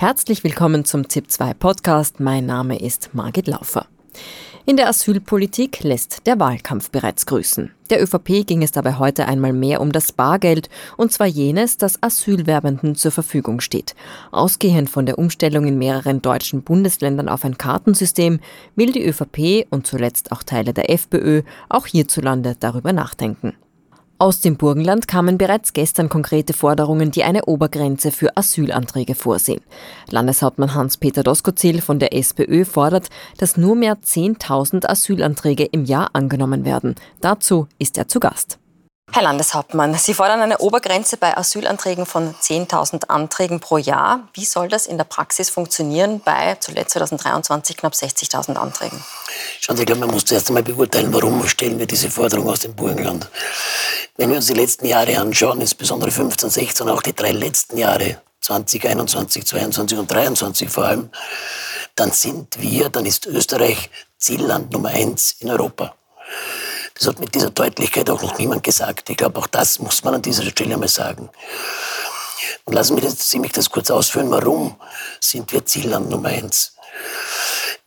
Herzlich willkommen zum ZIP2 Podcast. Mein Name ist Margit Laufer. In der Asylpolitik lässt der Wahlkampf bereits grüßen. Der ÖVP ging es dabei heute einmal mehr um das Bargeld, und zwar jenes, das Asylwerbenden zur Verfügung steht. Ausgehend von der Umstellung in mehreren deutschen Bundesländern auf ein Kartensystem will die ÖVP und zuletzt auch Teile der FPÖ auch hierzulande darüber nachdenken. Aus dem Burgenland kamen bereits gestern konkrete Forderungen, die eine Obergrenze für Asylanträge vorsehen. Landeshauptmann Hans-Peter Doskozil von der SPÖ fordert, dass nur mehr 10.000 Asylanträge im Jahr angenommen werden. Dazu ist er zu Gast. Herr Landeshauptmann, Sie fordern eine Obergrenze bei Asylanträgen von 10.000 Anträgen pro Jahr. Wie soll das in der Praxis funktionieren bei zuletzt 2023 knapp 60.000 Anträgen? Schauen Sie, ich glaube, man muss zuerst einmal beurteilen, warum stellen wir diese Forderung aus dem Burgenland. Wenn wir uns die letzten Jahre anschauen, insbesondere 15, 16, auch die drei letzten Jahre, 2021, 22 und 23 vor allem, dann sind wir, dann ist Österreich Zielland Nummer eins in Europa. Das hat mit dieser Deutlichkeit auch noch niemand gesagt. Ich glaube, auch das muss man an dieser Stelle einmal sagen. Und lassen wir das, mich das kurz ausführen. Warum sind wir Zielland Nummer eins?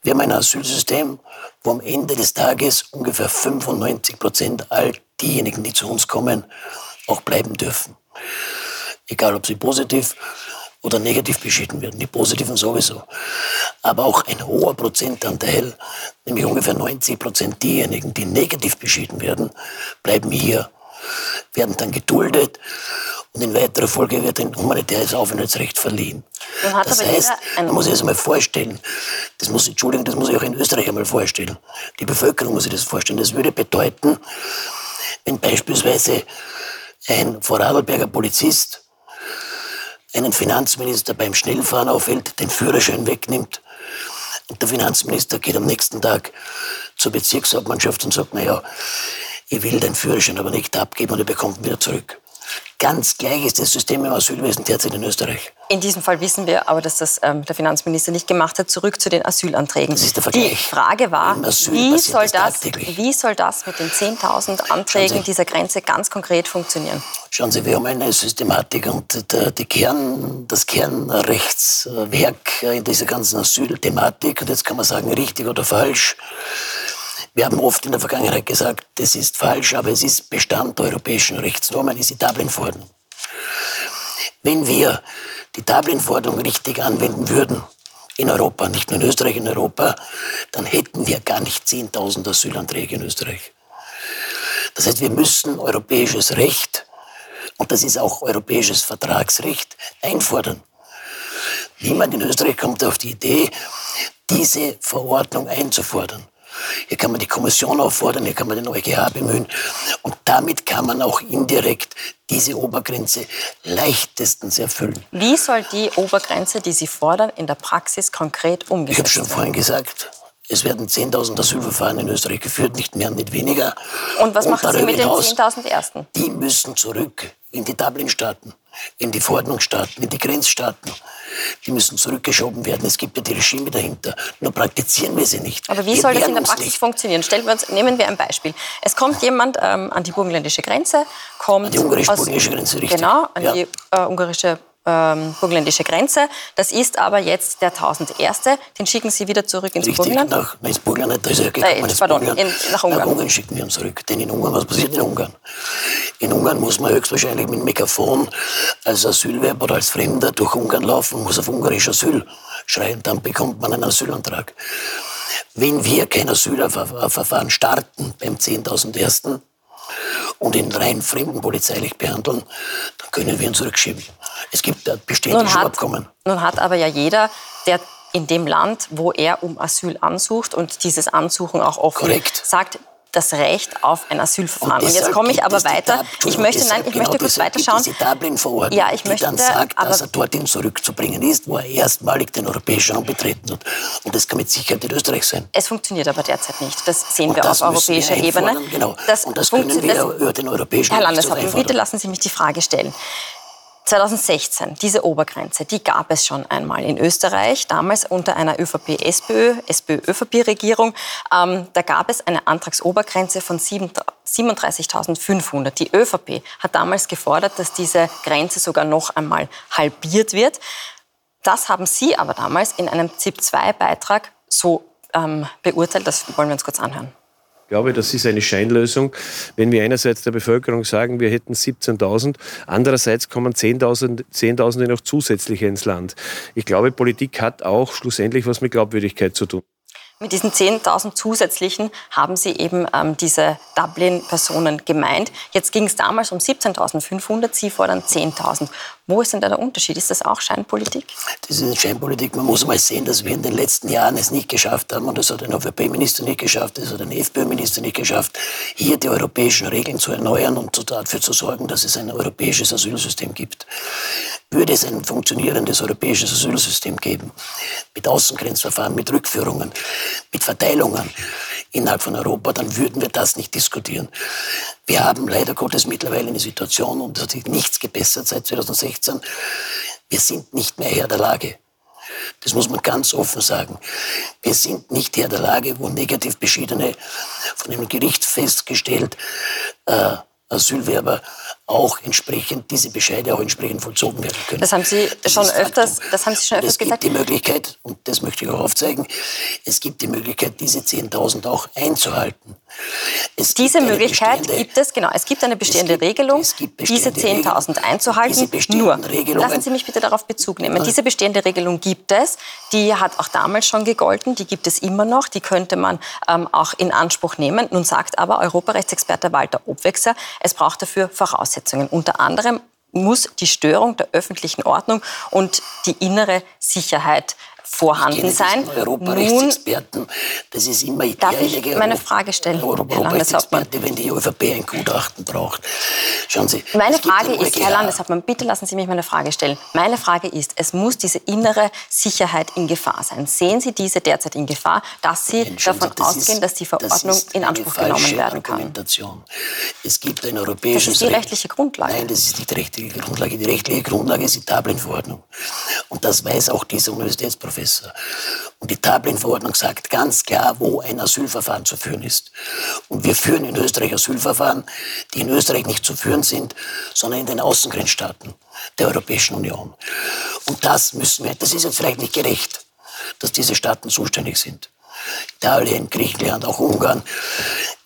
Wir haben ein Asylsystem, wo am Ende des Tages ungefähr 95 Prozent all diejenigen, die zu uns kommen, auch bleiben dürfen. Egal, ob sie positiv oder negativ beschieden werden. Die positiven sowieso. Aber auch ein hoher Prozentanteil, nämlich ungefähr 90 Prozent diejenigen, die negativ beschieden werden, bleiben hier, werden dann geduldet und in weiterer Folge wird ein humanitäres Aufenthaltsrecht verliehen. Das heißt, man muss sich das einmal vorstellen, das muss, Entschuldigung, das muss ich auch in Österreich einmal vorstellen. Die Bevölkerung muss sich das vorstellen. Das würde bedeuten, wenn beispielsweise ein Vorarlberger Polizist einen Finanzminister beim Schnellfahren aufhält, den Führerschein wegnimmt. Und der Finanzminister geht am nächsten Tag zur Bezirkshauptmannschaft und sagt, naja, ich will den Führerschein aber nicht abgeben und er bekommt ihn wieder zurück. Ganz gleich ist das System im Asylwesen derzeit in Österreich. In diesem Fall wissen wir aber, dass das ähm, der Finanzminister nicht gemacht hat. Zurück zu den Asylanträgen. Das ist der Vergleich. Die Frage war, wie soll, das, wie soll das mit den 10.000 Anträgen dieser Grenze ganz konkret funktionieren? Schauen Sie, wir haben eine Systematik und der, die Kern, das Kernrechtswerk in dieser ganzen Asylthematik, und jetzt kann man sagen, richtig oder falsch, wir haben oft in der Vergangenheit gesagt, das ist falsch, aber es ist Bestand der europäischen Rechtsnormen, ist die Dublin-Verordnung. Wenn wir die Dublin-Verordnung richtig anwenden würden, in Europa, nicht nur in Österreich, in Europa, dann hätten wir gar nicht 10.000 Asylanträge in Österreich. Das heißt, wir müssen europäisches Recht, und das ist auch europäisches Vertragsrecht, einfordern. Niemand in Österreich kommt auf die Idee, diese Verordnung einzufordern. Hier kann man die Kommission auffordern, hier kann man den EuGH bemühen. Und damit kann man auch indirekt diese Obergrenze leichtestens erfüllen. Wie soll die Obergrenze, die Sie fordern, in der Praxis konkret umgesetzt werden? Ich habe schon vorhin gesagt, es werden 10.000 Asylverfahren in Österreich geführt, nicht mehr, nicht weniger. Und was machen Sie mit den 10.000 Ersten? Die müssen zurück in die Dublin-Staaten, in die Verordnungsstaaten, in die Grenzstaaten. Die müssen zurückgeschoben werden. Es gibt ja die Regime dahinter. Nur praktizieren wir sie nicht. Aber wie wir soll das in der Praxis nicht. funktionieren? Stellen wir uns, nehmen wir ein Beispiel. Es kommt jemand ähm, an die burgenländische Grenze, kommt an die ungarisch-burgenländische Grenze, richtig. Genau, an ja. die äh, ungarische ähm, burgenländische Grenze. Das ist aber jetzt der 1001. Den schicken Sie wieder zurück ins Richtig, Burgenland? Nach, ins Burgenland, da ist er gekommen. Äh, pardon, in, nach Ungarn. Nach Ungarn schicken wir ihn zurück. Denn in Ungarn, was passiert in Ungarn? In Ungarn muss man höchstwahrscheinlich mit Megafon als Asylwerber oder als Fremder durch Ungarn laufen, muss auf Ungarisch Asyl schreien, dann bekommt man einen Asylantrag. Wenn wir kein Asylverfahren starten beim 10.001., und ihn rein fremdenpolizeilich behandeln, dann können wir ihn zurückschieben. Es gibt da bestehende nun Abkommen. Nun hat aber ja jeder, der in dem Land, wo er um Asyl ansucht und dieses Ansuchen auch offen Korrekt. sagt, das Recht auf ein Asylverfahren. Und, und jetzt komme ich aber weiter. Ich möchte, nein, ich genau möchte kurz weiterschauen. Diese Dublin-Verordnung, ja, ich möchte, die dann sagt, dass er dorthin zurückzubringen ist, wo er erstmalig den europäischen Raum betreten hat. Und das kann mit Sicherheit in Österreich sein. Es funktioniert aber derzeit nicht. Das sehen und wir das auf europäischer Ebene. Genau. Das und das können wir das, über den europäischen Herr Landeshauptmann, bitte lassen Sie mich die Frage stellen. 2016, diese Obergrenze, die gab es schon einmal in Österreich, damals unter einer ÖVP-SPÖ, SPÖ-ÖVP-Regierung. Ähm, da gab es eine Antragsobergrenze von 37.500. Die ÖVP hat damals gefordert, dass diese Grenze sogar noch einmal halbiert wird. Das haben Sie aber damals in einem ZIP-2-Beitrag so ähm, beurteilt. Das wollen wir uns kurz anhören. Ich glaube, das ist eine Scheinlösung, wenn wir einerseits der Bevölkerung sagen, wir hätten 17.000, andererseits kommen 10.000 10 noch zusätzliche ins Land. Ich glaube, Politik hat auch schlussendlich was mit Glaubwürdigkeit zu tun. Mit diesen 10.000 zusätzlichen haben Sie eben ähm, diese Dublin-Personen gemeint. Jetzt ging es damals um 17.500, Sie fordern 10.000. Wo ist denn da der Unterschied? Ist das auch Scheinpolitik? Das ist Scheinpolitik. Man muss mal sehen, dass wir in den letzten Jahren es nicht geschafft haben, und das hat ein ÖVP-Minister nicht geschafft, das hat ein FPÖ-Minister nicht geschafft, hier die europäischen Regeln zu erneuern und dafür zu sorgen, dass es ein europäisches Asylsystem gibt. Würde es ein funktionierendes europäisches Asylsystem geben, mit Außengrenzverfahren, mit Rückführungen, mit Verteilungen innerhalb von Europa, dann würden wir das nicht diskutieren. Wir haben leider Gottes mittlerweile eine Situation, und es hat sich nichts gebessert seit 2016, wir sind nicht mehr Herr der Lage. Das muss man ganz offen sagen. Wir sind nicht Herr der Lage, wo negativ beschiedene, von einem Gericht festgestellt, äh, Asylwerber auch entsprechend, diese Bescheide auch entsprechend vollzogen werden können. Das haben Sie das schon öfters, das haben Sie schon öfters gesagt. Es gibt die Möglichkeit, und das möchte ich auch aufzeigen, es gibt die Möglichkeit, diese 10.000 auch einzuhalten. Es diese Möglichkeit gibt es, genau. Es gibt eine bestehende gibt, Regelung, bestehende diese 10.000 einzuhalten. Nur, lassen Sie mich bitte darauf Bezug nehmen. Ja. Diese bestehende Regelung gibt es. Die hat auch damals schon gegolten. Die gibt es immer noch. Die könnte man ähm, auch in Anspruch nehmen. Nun sagt aber Europarechtsexperte Walter Obwechser, es braucht dafür Voraussetzungen. Unter anderem muss die Störung der öffentlichen Ordnung und die innere Sicherheit vorhanden sein. Europarechtsexperten, das ist immer Darf ich meine Frage stellen, Europarechtsexperte, wenn die ÖVP ein Gutachten braucht. Schauen Sie. Meine Frage ist, Herr Landeshauptmann, bitte lassen Sie mich meine Frage stellen. Meine Frage ist, es muss diese innere Sicherheit in Gefahr sein. Sehen Sie diese derzeit in Gefahr, dass Sie Nein, davon Sie, das ausgehen, ist, dass die Verordnung das in Anspruch genommen werden kann? Es gibt ein europäisches Das ist die rechtliche Grundlage. Nein, das ist nicht die rechtliche Grundlage. Die rechtliche Grundlage ist die Dublin-Verordnung. Und das weiß auch dieser Universitätsprofessor besser. Und die Dublin-Verordnung sagt ganz klar, wo ein Asylverfahren zu führen ist. Und wir führen in Österreich Asylverfahren, die in Österreich nicht zu führen sind, sondern in den Außengrenzstaaten der Europäischen Union. Und das müssen wir, das ist jetzt vielleicht nicht gerecht, dass diese Staaten zuständig sind. Italien, Griechenland, auch Ungarn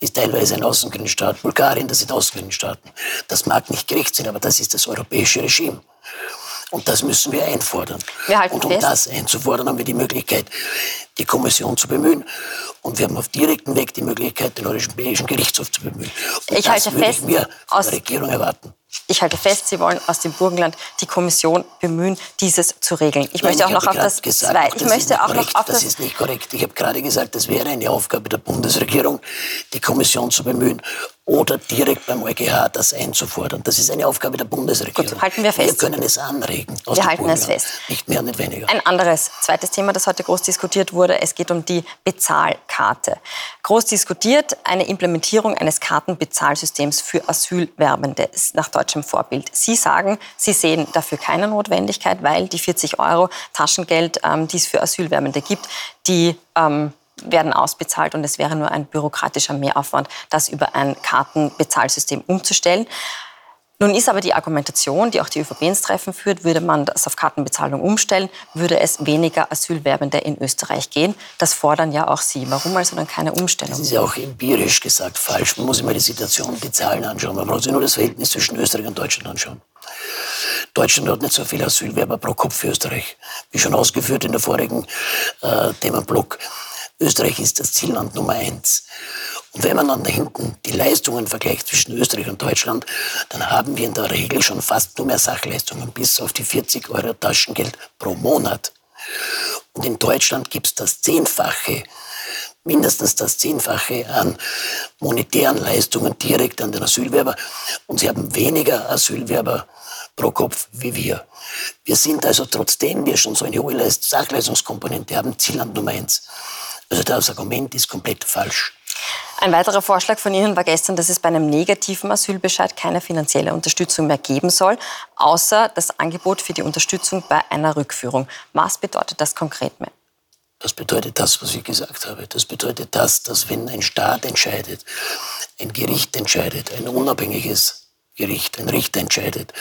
ist teilweise ein Außengrenzstaat, Bulgarien, das sind Außengrenzstaaten. Das mag nicht gerecht sein, aber das ist das europäische Regime. Und das müssen wir einfordern. Wir und um fest. das einzufordern, haben wir die Möglichkeit, die Kommission zu bemühen. Und wir haben auf direktem Weg die Möglichkeit, den Europäischen Gerichtshof zu bemühen. Und ich das halte fest, ich von der Regierung erwarten. Ich halte fest, Sie wollen aus dem Burgenland die Kommission bemühen, dieses zu regeln. Ich Nein, möchte auch noch auf das gesagt, zwei. Ich möchte auch korrekt, noch auf das. Das ist nicht korrekt. Ich habe gerade gesagt, es wäre eine Aufgabe der Bundesregierung, die Kommission zu bemühen oder direkt beim EuGH das einzufordern. Das ist eine Aufgabe der Bundesregierung. Gut, halten wir fest. Wir können es anregen. wir halten es fest. Nicht mehr, nicht weniger. Ein anderes, zweites Thema, das heute groß diskutiert wurde. Es geht um die Bezahlkarte. Groß diskutiert eine Implementierung eines Kartenbezahlsystems für Asylwerbende nach deutschem Vorbild. Sie sagen, Sie sehen dafür keine Notwendigkeit, weil die 40 Euro Taschengeld, ähm, die es für Asylwerbende gibt, die ähm, werden ausbezahlt und es wäre nur ein bürokratischer Mehraufwand, das über ein Kartenbezahlsystem umzustellen. Nun ist aber die Argumentation, die auch die ÖVP ins Treffen führt, würde man das auf Kartenbezahlung umstellen, würde es weniger Asylwerbende in Österreich gehen. Das fordern ja auch Sie. Warum also dann keine Umstellung? Das ist ja auch empirisch gesagt falsch. Man muss mal die Situation, die Zahlen anschauen. Man muss sich nur das Verhältnis zwischen Österreich und Deutschland anschauen. Deutschland hat nicht so viele Asylwerber pro Kopf wie Österreich. Wie schon ausgeführt in der vorigen äh, Themenblock. Österreich ist das Zielland Nummer eins. Und wenn man dann da hinten die Leistungen vergleicht zwischen Österreich und Deutschland, dann haben wir in der Regel schon fast nur mehr Sachleistungen, bis auf die 40 Euro Taschengeld pro Monat. Und in Deutschland gibt es das Zehnfache, mindestens das Zehnfache an monetären Leistungen direkt an den Asylwerber. Und sie haben weniger Asylwerber pro Kopf wie wir. Wir sind also, trotzdem wir schon so eine hohe Sachleistungskomponente haben, Zielland Nummer eins. Also das Argument ist komplett falsch. Ein weiterer Vorschlag von Ihnen war gestern, dass es bei einem negativen Asylbescheid keine finanzielle Unterstützung mehr geben soll, außer das Angebot für die Unterstützung bei einer Rückführung. Was bedeutet das konkret mehr? Das bedeutet das, was ich gesagt habe. Das bedeutet das, dass wenn ein Staat entscheidet, ein Gericht entscheidet, ein unabhängiges Gericht, ein Richter entscheidet,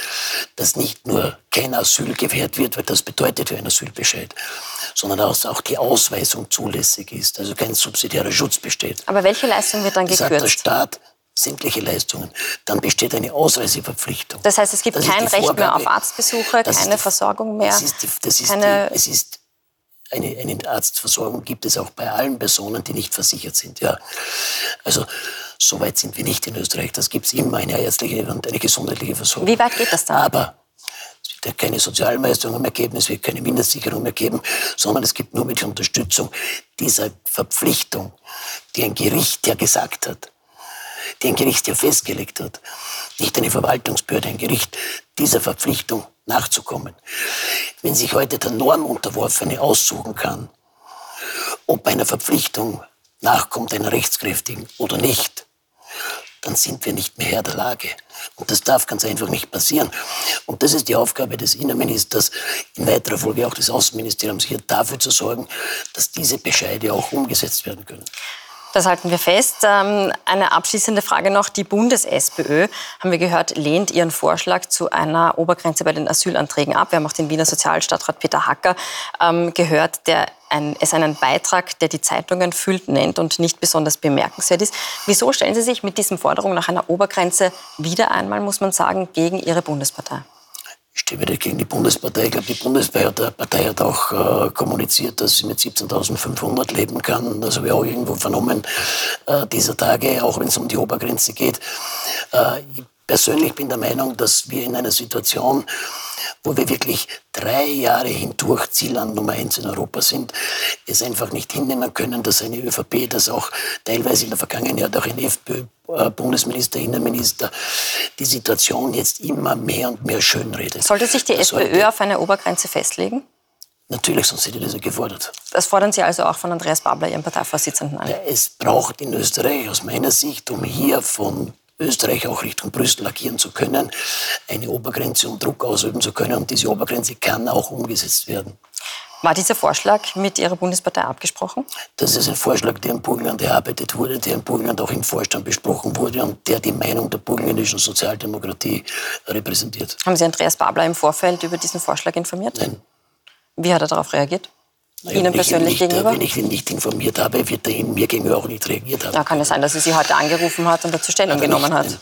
dass nicht nur kein Asyl gewährt wird, weil das bedeutet für einen Asylbescheid, sondern dass auch die Ausweisung zulässig ist, also kein subsidiärer Schutz besteht. Aber welche Leistung wird dann gekürzt? Sagt der Staat sämtliche Leistungen, dann besteht eine Ausreiseverpflichtung. Das heißt, es gibt das kein Recht mehr auf Arztbesuche, keine die, Versorgung mehr? Das ist, die, das ist, keine, die, es ist eine, eine Arztversorgung gibt es auch bei allen Personen, die nicht versichert sind. Ja. Also so weit sind wir nicht in Österreich. Das gibt es immer, eine ärztliche und eine gesundheitliche Versorgung. Wie weit geht das dann? Aber es wird ja keine Sozialleistungen mehr geben, es wird keine Mindestsicherung mehr geben, sondern es gibt nur mit der Unterstützung dieser Verpflichtung, die ein Gericht ja gesagt hat, die ein Gericht ja festgelegt hat, nicht eine Verwaltungsbehörde, ein Gericht, dieser Verpflichtung nachzukommen. Wenn sich heute der Normunterworfene aussuchen kann, ob einer Verpflichtung nachkommt, einer rechtskräftigen oder nicht, dann sind wir nicht mehr Herr der Lage. Und das darf ganz einfach nicht passieren. Und das ist die Aufgabe des Innenministers, in weiterer Folge auch des Außenministeriums, hier dafür zu sorgen, dass diese Bescheide auch umgesetzt werden können. Das halten wir fest. Ähm, eine abschließende Frage noch. Die Bundes-SPÖ, haben wir gehört, lehnt ihren Vorschlag zu einer Obergrenze bei den Asylanträgen ab. Wir haben auch den Wiener Sozialstadtrat Peter Hacker ähm, gehört, der es einen Beitrag, der die Zeitungen füllt, nennt und nicht besonders bemerkenswert ist. Wieso stellen Sie sich mit diesen Forderungen nach einer Obergrenze wieder einmal, muss man sagen, gegen Ihre Bundespartei? Ich stehe wieder gegen die Bundespartei. Ich glaube, die Bundespartei hat auch äh, kommuniziert, dass sie mit 17.500 leben kann. Das habe ich auch irgendwo vernommen äh, dieser Tage, auch wenn es um die Obergrenze geht. Äh, ich persönlich bin der Meinung, dass wir in einer Situation wo wir wirklich drei Jahre hindurch Zielland Nummer eins in Europa sind, es einfach nicht hinnehmen können, dass eine ÖVP, das auch teilweise in der Vergangenheit auch ein FPÖ-Bundesminister, Innenminister, die Situation jetzt immer mehr und mehr schönredet. Sollte sich die das SPÖ auf eine Obergrenze festlegen? Natürlich, sonst hätte das ja gefordert. Das fordern Sie also auch von Andreas Babler, Ihrem Parteivorsitzenden, an? Es braucht in Österreich aus meiner Sicht, um hier von Österreich auch Richtung Brüssel agieren zu können, eine Obergrenze und Druck ausüben zu können. Und diese Obergrenze kann auch umgesetzt werden. War dieser Vorschlag mit Ihrer Bundespartei abgesprochen? Das ist ein Vorschlag, der im Burgenland erarbeitet wurde, der im Burgenland auch im Vorstand besprochen wurde und der die Meinung der burgenländischen Sozialdemokratie repräsentiert. Haben Sie Andreas Babler im Vorfeld über diesen Vorschlag informiert? Nein. Wie hat er darauf reagiert? Ihnen persönlich nicht, gegenüber? Wenn ich ihn nicht informiert habe, wird er mir gegenüber auch nicht reagiert haben. Ja, kann es sein, dass er Sie heute angerufen hat und dazu Stellung Aber genommen hat? Nein.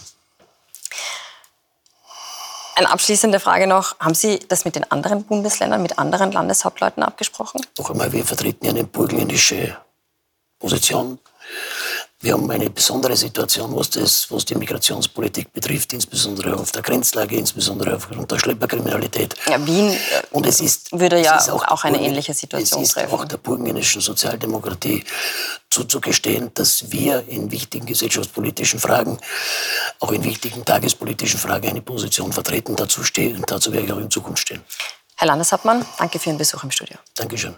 Eine abschließende Frage noch. Haben Sie das mit den anderen Bundesländern, mit anderen Landeshauptleuten abgesprochen? Noch einmal, wir vertreten ja eine burgenländische Position. Wir haben eine besondere Situation, was, das, was die Migrationspolitik betrifft, insbesondere auf der Grenzlage, insbesondere aufgrund der Schlepperkriminalität. Ja, Wien äh, Und es ist, würde ja es auch, auch eine ähnliche Situation es ist treffen. auch der burgenländischen Sozialdemokratie zuzugestehen, dass wir in wichtigen gesellschaftspolitischen Fragen, auch in wichtigen tagespolitischen Fragen eine Position vertreten. Dazu, stehen, dazu werde ich auch in Zukunft stehen. Herr Landeshauptmann, danke für Ihren Besuch im Studio. Dankeschön.